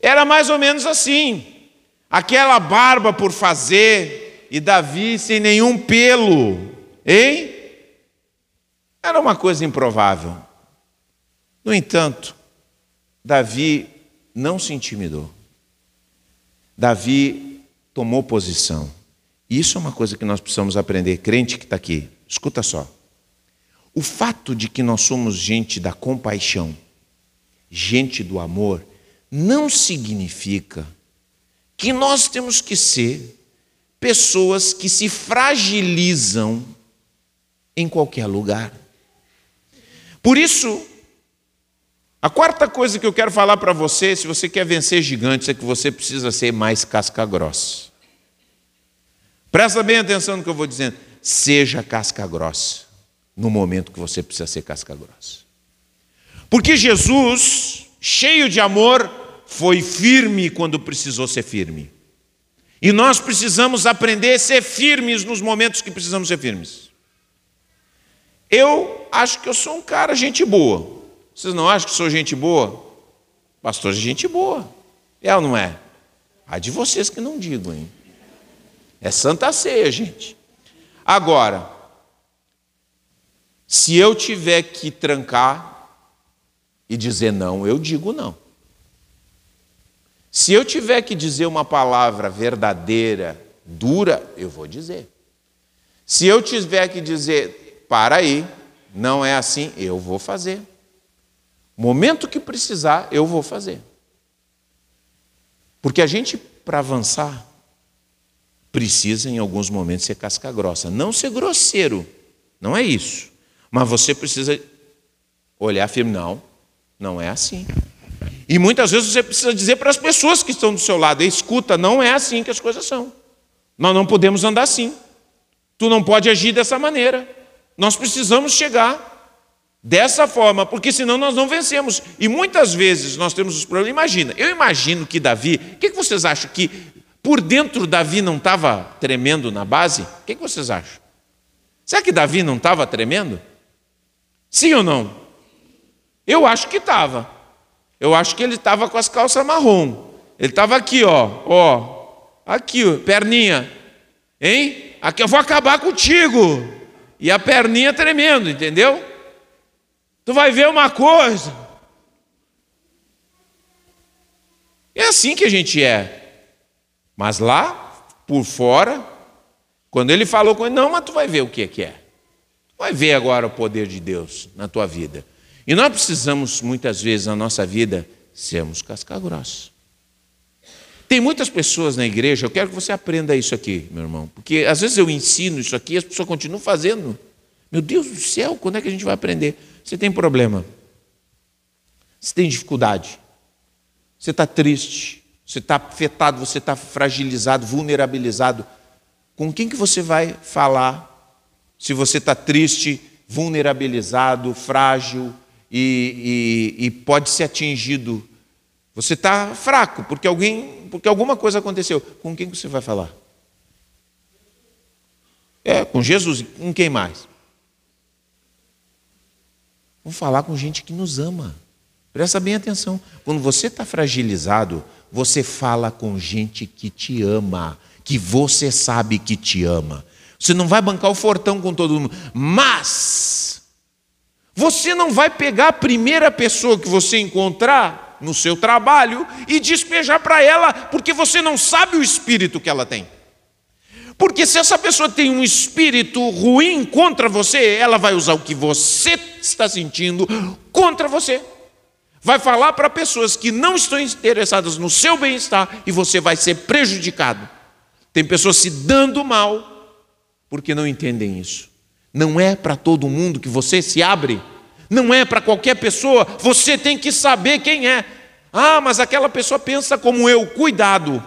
Era mais ou menos assim. Aquela barba por fazer e Davi sem nenhum pelo. Hein? Era uma coisa improvável. No entanto, Davi não se intimidou. Davi tomou posição. Isso é uma coisa que nós precisamos aprender. Crente que está aqui, escuta só. O fato de que nós somos gente da compaixão, gente do amor, não significa que nós temos que ser pessoas que se fragilizam em qualquer lugar. Por isso, a quarta coisa que eu quero falar para você, se você quer vencer gigantes, é que você precisa ser mais casca grossa. Presta bem atenção no que eu vou dizendo. Seja casca grossa no momento que você precisa ser casca grossa. Porque Jesus, cheio de amor, foi firme quando precisou ser firme. E nós precisamos aprender a ser firmes nos momentos que precisamos ser firmes. Eu acho que eu sou um cara gente boa. Vocês não acham que sou gente boa? Pastor é gente boa. É ou não é? A de vocês que não digo, hein? É santa ceia, gente. Agora, se eu tiver que trancar e dizer não, eu digo não. Se eu tiver que dizer uma palavra verdadeira, dura, eu vou dizer. Se eu tiver que dizer, para aí, não é assim, eu vou fazer. Momento que precisar, eu vou fazer. Porque a gente, para avançar, precisa em alguns momentos ser casca grossa. Não ser grosseiro, não é isso. Mas você precisa olhar firme, não, não é assim. E muitas vezes você precisa dizer para as pessoas que estão do seu lado: escuta, não é assim que as coisas são. Nós não podemos andar assim. Tu não pode agir dessa maneira. Nós precisamos chegar dessa forma, porque senão nós não vencemos. E muitas vezes nós temos os problemas. Imagina, eu imagino que Davi, o que vocês acham que por dentro Davi não estava tremendo na base? O que vocês acham? Será que Davi não estava tremendo? Sim ou não? Eu acho que estava. Eu acho que ele estava com as calças marrom. Ele estava aqui, ó, ó, aqui, perninha, hein? Aqui eu vou acabar contigo. E a perninha tremendo, entendeu? Tu vai ver uma coisa. É assim que a gente é. Mas lá, por fora, quando ele falou com ele, não, mas tu vai ver o que é que é. Vai ver agora o poder de Deus na tua vida. E nós precisamos, muitas vezes, na nossa vida, sermos casca grossa. Tem muitas pessoas na igreja, eu quero que você aprenda isso aqui, meu irmão, porque às vezes eu ensino isso aqui e as pessoas continuam fazendo. Meu Deus do céu, quando é que a gente vai aprender? Você tem problema, você tem dificuldade, você está triste, você está afetado, você está fragilizado, vulnerabilizado. Com quem que você vai falar se você está triste, vulnerabilizado, frágil e, e, e pode ser atingido. Você está fraco porque alguém, porque alguma coisa aconteceu. Com quem você vai falar? É, com Jesus. Com quem mais? Vamos falar com gente que nos ama. Presta bem atenção. Quando você está fragilizado, você fala com gente que te ama, que você sabe que te ama. Você não vai bancar o fortão com todo mundo. Mas você não vai pegar a primeira pessoa que você encontrar no seu trabalho e despejar para ela, porque você não sabe o espírito que ela tem. Porque se essa pessoa tem um espírito ruim contra você, ela vai usar o que você está sentindo contra você. Vai falar para pessoas que não estão interessadas no seu bem-estar e você vai ser prejudicado. Tem pessoas se dando mal porque não entendem isso. Não é para todo mundo que você se abre, não é para qualquer pessoa, você tem que saber quem é. Ah, mas aquela pessoa pensa como eu, cuidado,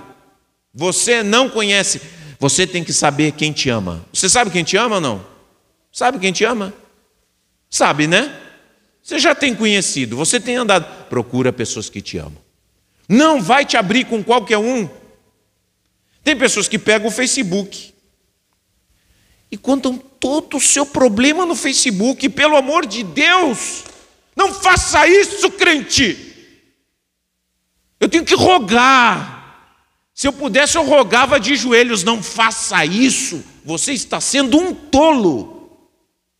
você não conhece, você tem que saber quem te ama. Você sabe quem te ama ou não? Sabe quem te ama? Sabe, né? Você já tem conhecido, você tem andado. Procura pessoas que te amam. Não vai te abrir com qualquer um. Tem pessoas que pegam o Facebook, e contam todo o seu problema no Facebook. Pelo amor de Deus, não faça isso, crente. Eu tenho que rogar. Se eu pudesse, eu rogava de joelhos: não faça isso. Você está sendo um tolo.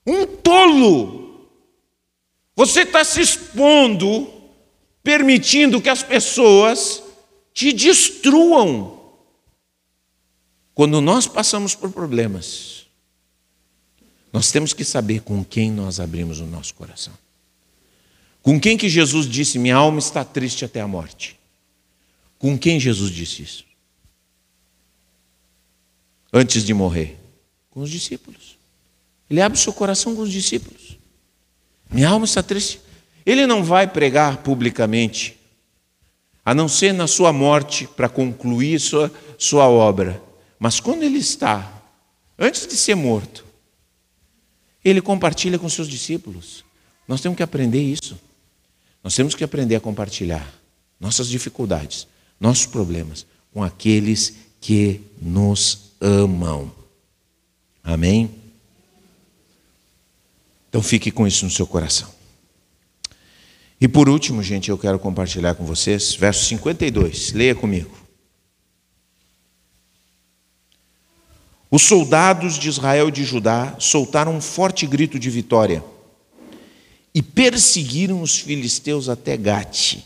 Um tolo. Você está se expondo, permitindo que as pessoas te destruam. Quando nós passamos por problemas, nós temos que saber com quem nós abrimos o nosso coração. Com quem que Jesus disse: Minha alma está triste até a morte? Com quem Jesus disse isso? Antes de morrer? Com os discípulos. Ele abre o seu coração com os discípulos. Minha alma está triste. Ele não vai pregar publicamente, a não ser na sua morte para concluir sua, sua obra. Mas quando ele está, antes de ser morto, ele compartilha com seus discípulos. Nós temos que aprender isso. Nós temos que aprender a compartilhar nossas dificuldades, nossos problemas com aqueles que nos amam. Amém? Então fique com isso no seu coração. E por último, gente, eu quero compartilhar com vocês, verso 52, leia comigo. Os soldados de Israel e de Judá soltaram um forte grito de vitória e perseguiram os filisteus até Gate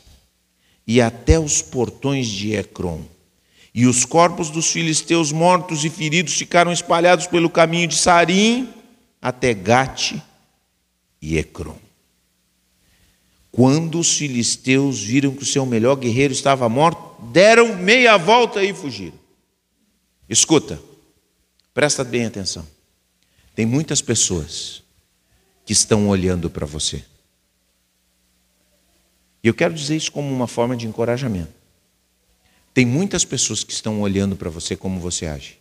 e até os portões de Ecrom. E os corpos dos filisteus mortos e feridos ficaram espalhados pelo caminho de Sarim até Gate e Ecrom. Quando os filisteus viram que o seu melhor guerreiro estava morto, deram meia volta e fugiram. Escuta, presta bem atenção. Tem muitas pessoas que estão olhando para você. E eu quero dizer isso como uma forma de encorajamento. Tem muitas pessoas que estão olhando para você como você age.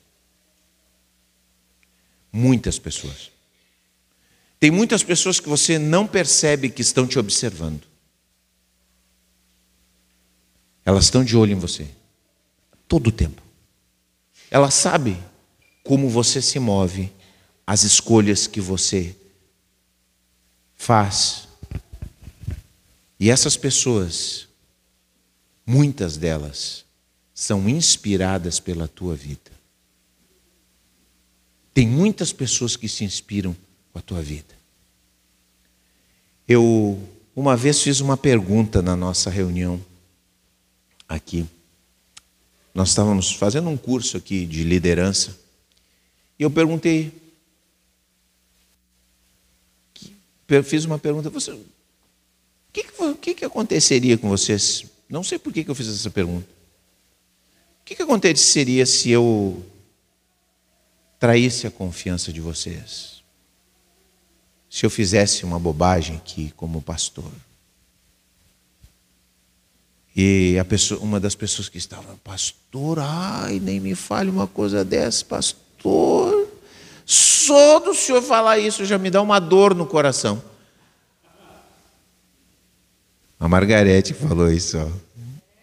Muitas pessoas. Tem muitas pessoas que você não percebe que estão te observando. Elas estão de olho em você. Todo o tempo. Ela sabe como você se move, as escolhas que você faz. E essas pessoas, muitas delas, são inspiradas pela tua vida. Tem muitas pessoas que se inspiram com a tua vida. Eu uma vez fiz uma pergunta na nossa reunião aqui. Nós estávamos fazendo um curso aqui de liderança. E eu perguntei fiz uma pergunta. Você, o que, que, que, aconteceria com vocês? Não sei por que, que eu fiz essa pergunta. O que, que aconteceria se eu traísse a confiança de vocês? Se eu fizesse uma bobagem aqui como pastor? E a pessoa, uma das pessoas que estava, pastor, ai, nem me fale uma coisa dessa, pastor. Só do senhor falar isso já me dá uma dor no coração. A Margarete falou isso. Ó.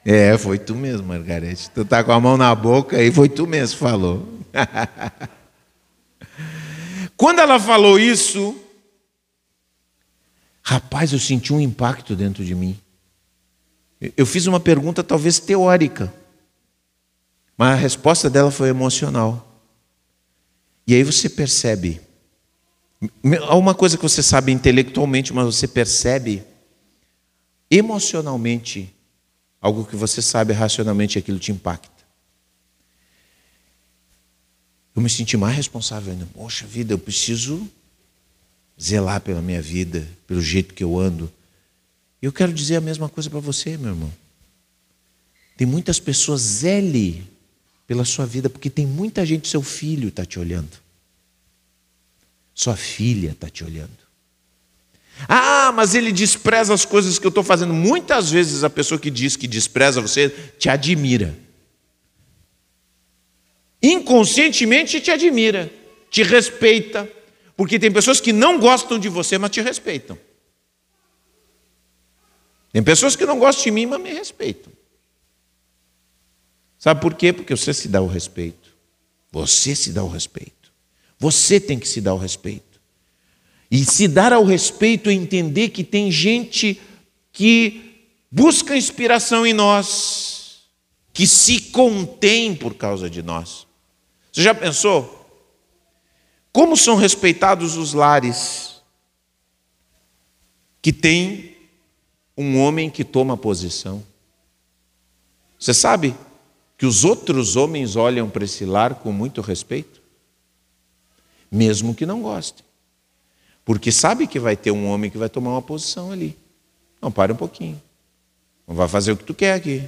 É, foi tu mesmo, Margarete. Tu tá com a mão na boca e foi tu mesmo que falou. Quando ela falou isso, rapaz, eu senti um impacto dentro de mim. Eu fiz uma pergunta talvez teórica, mas a resposta dela foi emocional. E aí você percebe. Há uma coisa que você sabe intelectualmente, mas você percebe emocionalmente algo que você sabe racionalmente aquilo te impacta. Eu me senti mais responsável ainda. Poxa vida, eu preciso zelar pela minha vida, pelo jeito que eu ando. Eu quero dizer a mesma coisa para você, meu irmão. Tem muitas pessoas, zele pela sua vida, porque tem muita gente, seu filho está te olhando. Sua filha está te olhando. Ah, mas ele despreza as coisas que eu estou fazendo. Muitas vezes a pessoa que diz que despreza você te admira. Inconscientemente te admira, te respeita. Porque tem pessoas que não gostam de você, mas te respeitam. Tem pessoas que não gostam de mim, mas me respeitam. Sabe por quê? Porque você se dá o respeito. Você se dá o respeito. Você tem que se dar o respeito. E se dar ao respeito é entender que tem gente que busca inspiração em nós, que se contém por causa de nós. Você já pensou? Como são respeitados os lares que tem um homem que toma posição. Você sabe que os outros homens olham para esse lar com muito respeito? Mesmo que não gostem. Porque sabe que vai ter um homem que vai tomar uma posição ali. Não, para um pouquinho. Não vai fazer o que tu quer aqui.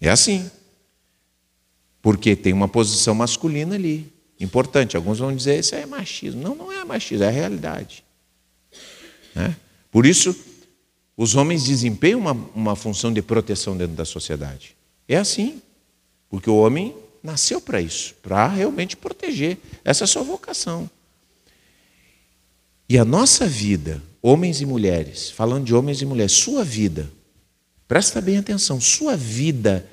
É assim. Porque tem uma posição masculina ali. Importante. Alguns vão dizer, isso é machismo. Não, não é machismo, é a realidade. Né? Por isso, os homens desempenham uma, uma função de proteção dentro da sociedade. É assim. Porque o homem nasceu para isso, para realmente proteger. Essa é a sua vocação. E a nossa vida, homens e mulheres, falando de homens e mulheres, sua vida, presta bem atenção, sua vida,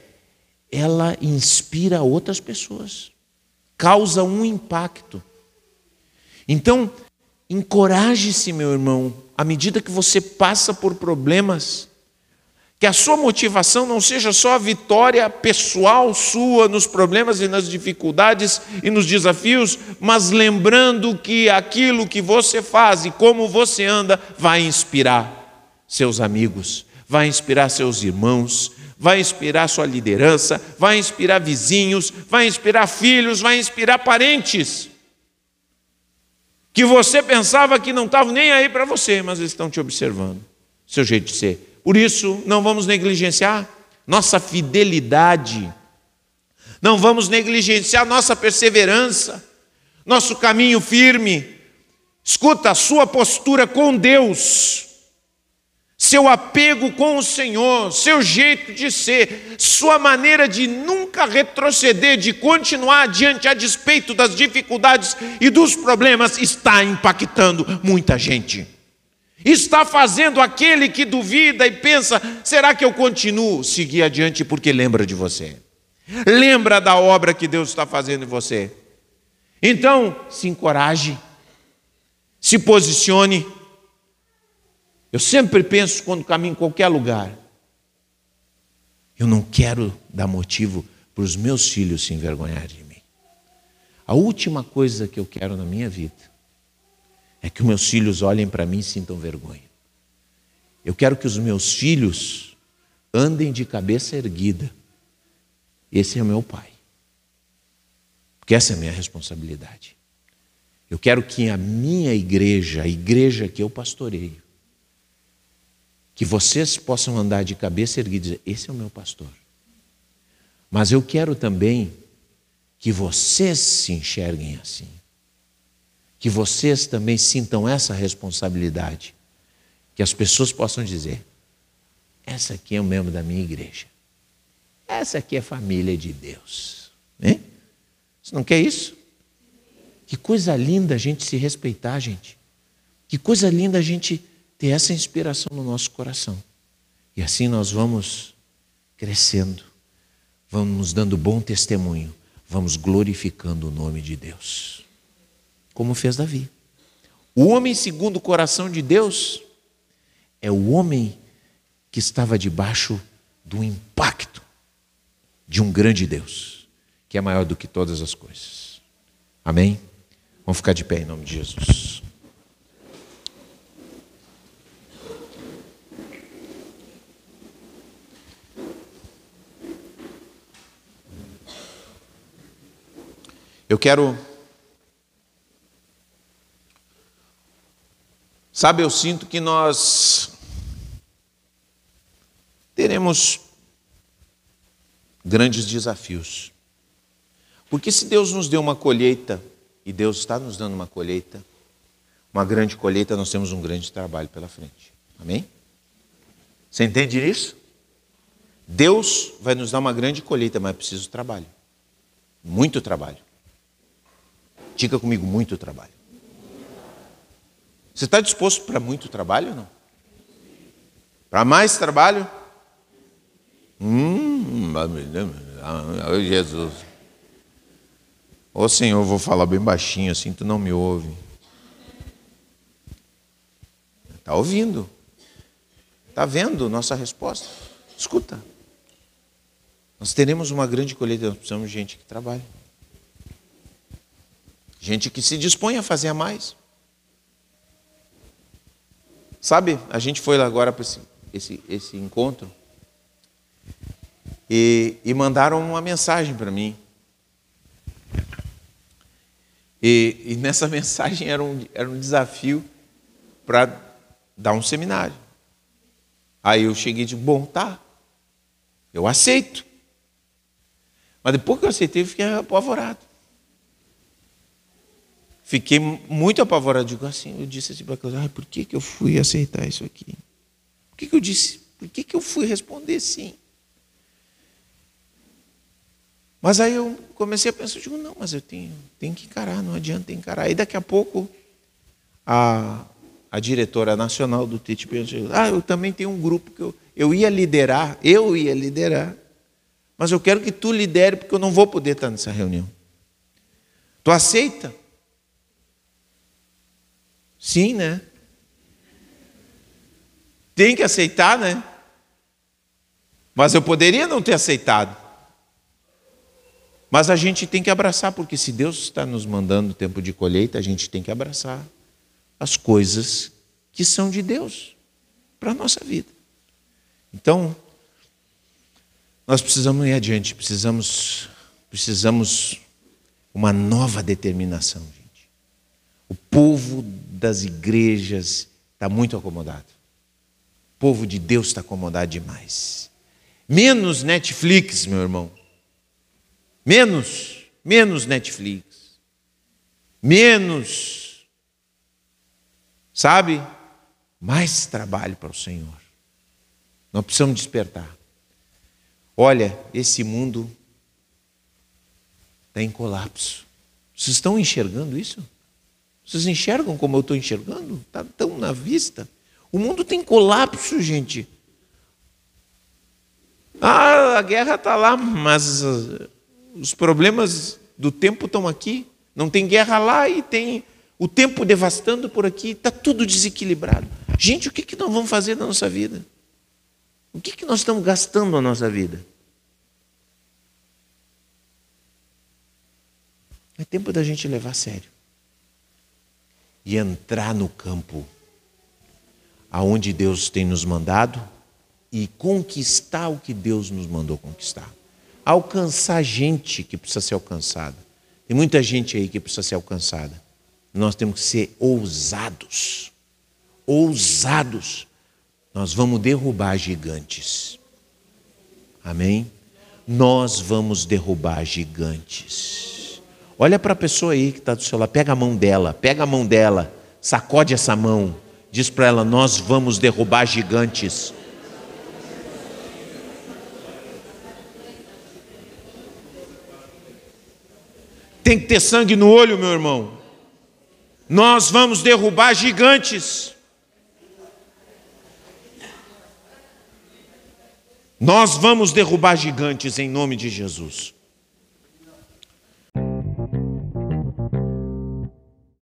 ela inspira outras pessoas, causa um impacto. Então, encoraje-se, meu irmão, à medida que você passa por problemas, que a sua motivação não seja só a vitória pessoal sua nos problemas e nas dificuldades e nos desafios, mas lembrando que aquilo que você faz e como você anda vai inspirar seus amigos, vai inspirar seus irmãos, vai inspirar sua liderança, vai inspirar vizinhos, vai inspirar filhos, vai inspirar parentes. Que você pensava que não estavam nem aí para você, mas eles estão te observando, seu jeito de ser por isso, não vamos negligenciar nossa fidelidade, não vamos negligenciar nossa perseverança, nosso caminho firme. Escuta, a sua postura com Deus, seu apego com o Senhor, seu jeito de ser, sua maneira de nunca retroceder, de continuar adiante a despeito das dificuldades e dos problemas, está impactando muita gente. Está fazendo aquele que duvida e pensa: será que eu continuo? Seguir adiante porque lembra de você. Lembra da obra que Deus está fazendo em você. Então, se encoraje, se posicione. Eu sempre penso quando caminho em qualquer lugar. Eu não quero dar motivo para os meus filhos se envergonharem de mim. A última coisa que eu quero na minha vida é que os meus filhos olhem para mim e sintam vergonha. Eu quero que os meus filhos andem de cabeça erguida. Esse é o meu pai. Porque essa é a minha responsabilidade. Eu quero que a minha igreja, a igreja que eu pastoreio, que vocês possam andar de cabeça erguida e dizer: esse é o meu pastor. Mas eu quero também que vocês se enxerguem assim que vocês também sintam essa responsabilidade. Que as pessoas possam dizer: essa aqui é um membro da minha igreja. Essa aqui é família de Deus. Hein? Você não quer isso? Que coisa linda a gente se respeitar, gente. Que coisa linda a gente ter essa inspiração no nosso coração. E assim nós vamos crescendo, vamos dando bom testemunho, vamos glorificando o nome de Deus como fez Davi. O homem segundo o coração de Deus é o homem que estava debaixo do impacto de um grande Deus, que é maior do que todas as coisas. Amém? Vamos ficar de pé em nome de Jesus. Eu quero Sabe, eu sinto que nós teremos grandes desafios. Porque se Deus nos deu uma colheita, e Deus está nos dando uma colheita, uma grande colheita, nós temos um grande trabalho pela frente. Amém? Você entende isso? Deus vai nos dar uma grande colheita, mas é preciso trabalho. Muito trabalho. Diga comigo, muito trabalho. Você está disposto para muito trabalho ou não? Para mais trabalho? Hum, Jesus. Ô Senhor, eu vou falar bem baixinho assim, tu não me ouve. Está ouvindo? Está vendo nossa resposta? Escuta. Nós teremos uma grande colheita, nós precisamos de gente que trabalhe. Gente que se dispõe a fazer mais. Sabe, a gente foi lá agora para esse, esse, esse encontro e, e mandaram uma mensagem para mim. E, e, nessa mensagem era um, era um desafio para dar um seminário. Aí eu cheguei e disse: Bom, tá, eu aceito. Mas depois que eu aceitei, eu fiquei apavorado. Fiquei muito apavorado. Digo assim, eu disse assim para Cláudia, por que, que eu fui aceitar isso aqui? Por que, que eu disse? Por que, que eu fui responder sim? Mas aí eu comecei a pensar, digo, não, mas eu tenho, tenho que encarar, não adianta encarar. Aí daqui a pouco a, a diretora nacional do TTP, ah, eu também tenho um grupo que eu, eu ia liderar, eu ia liderar, mas eu quero que tu lidere porque eu não vou poder estar nessa reunião. Tu aceita? Sim, né? Tem que aceitar, né? Mas eu poderia não ter aceitado. Mas a gente tem que abraçar, porque se Deus está nos mandando tempo de colheita, a gente tem que abraçar as coisas que são de Deus para a nossa vida. Então, nós precisamos ir adiante, precisamos, precisamos uma nova determinação, gente. O povo das igrejas está muito acomodado. O povo de Deus está acomodado demais. Menos Netflix, meu irmão. Menos, menos Netflix. Menos, sabe? Mais trabalho para o Senhor. Nós precisamos despertar. Olha, esse mundo está em colapso. Vocês estão enxergando isso? Vocês enxergam como eu estou enxergando? Está tão na vista. O mundo tem colapso, gente. Ah, a guerra está lá, mas os problemas do tempo estão aqui. Não tem guerra lá e tem o tempo devastando por aqui. Está tudo desequilibrado. Gente, o que, que nós vamos fazer na nossa vida? O que, que nós estamos gastando na nossa vida? É tempo da gente levar a sério e entrar no campo aonde Deus tem nos mandado e conquistar o que Deus nos mandou conquistar alcançar gente que precisa ser alcançada. Tem muita gente aí que precisa ser alcançada. Nós temos que ser ousados. Ousados. Nós vamos derrubar gigantes. Amém? Nós vamos derrubar gigantes. Olha para a pessoa aí que está do seu lado, pega a mão dela, pega a mão dela, sacode essa mão, diz para ela: Nós vamos derrubar gigantes. Tem que ter sangue no olho, meu irmão. Nós vamos derrubar gigantes. Nós vamos derrubar gigantes em nome de Jesus.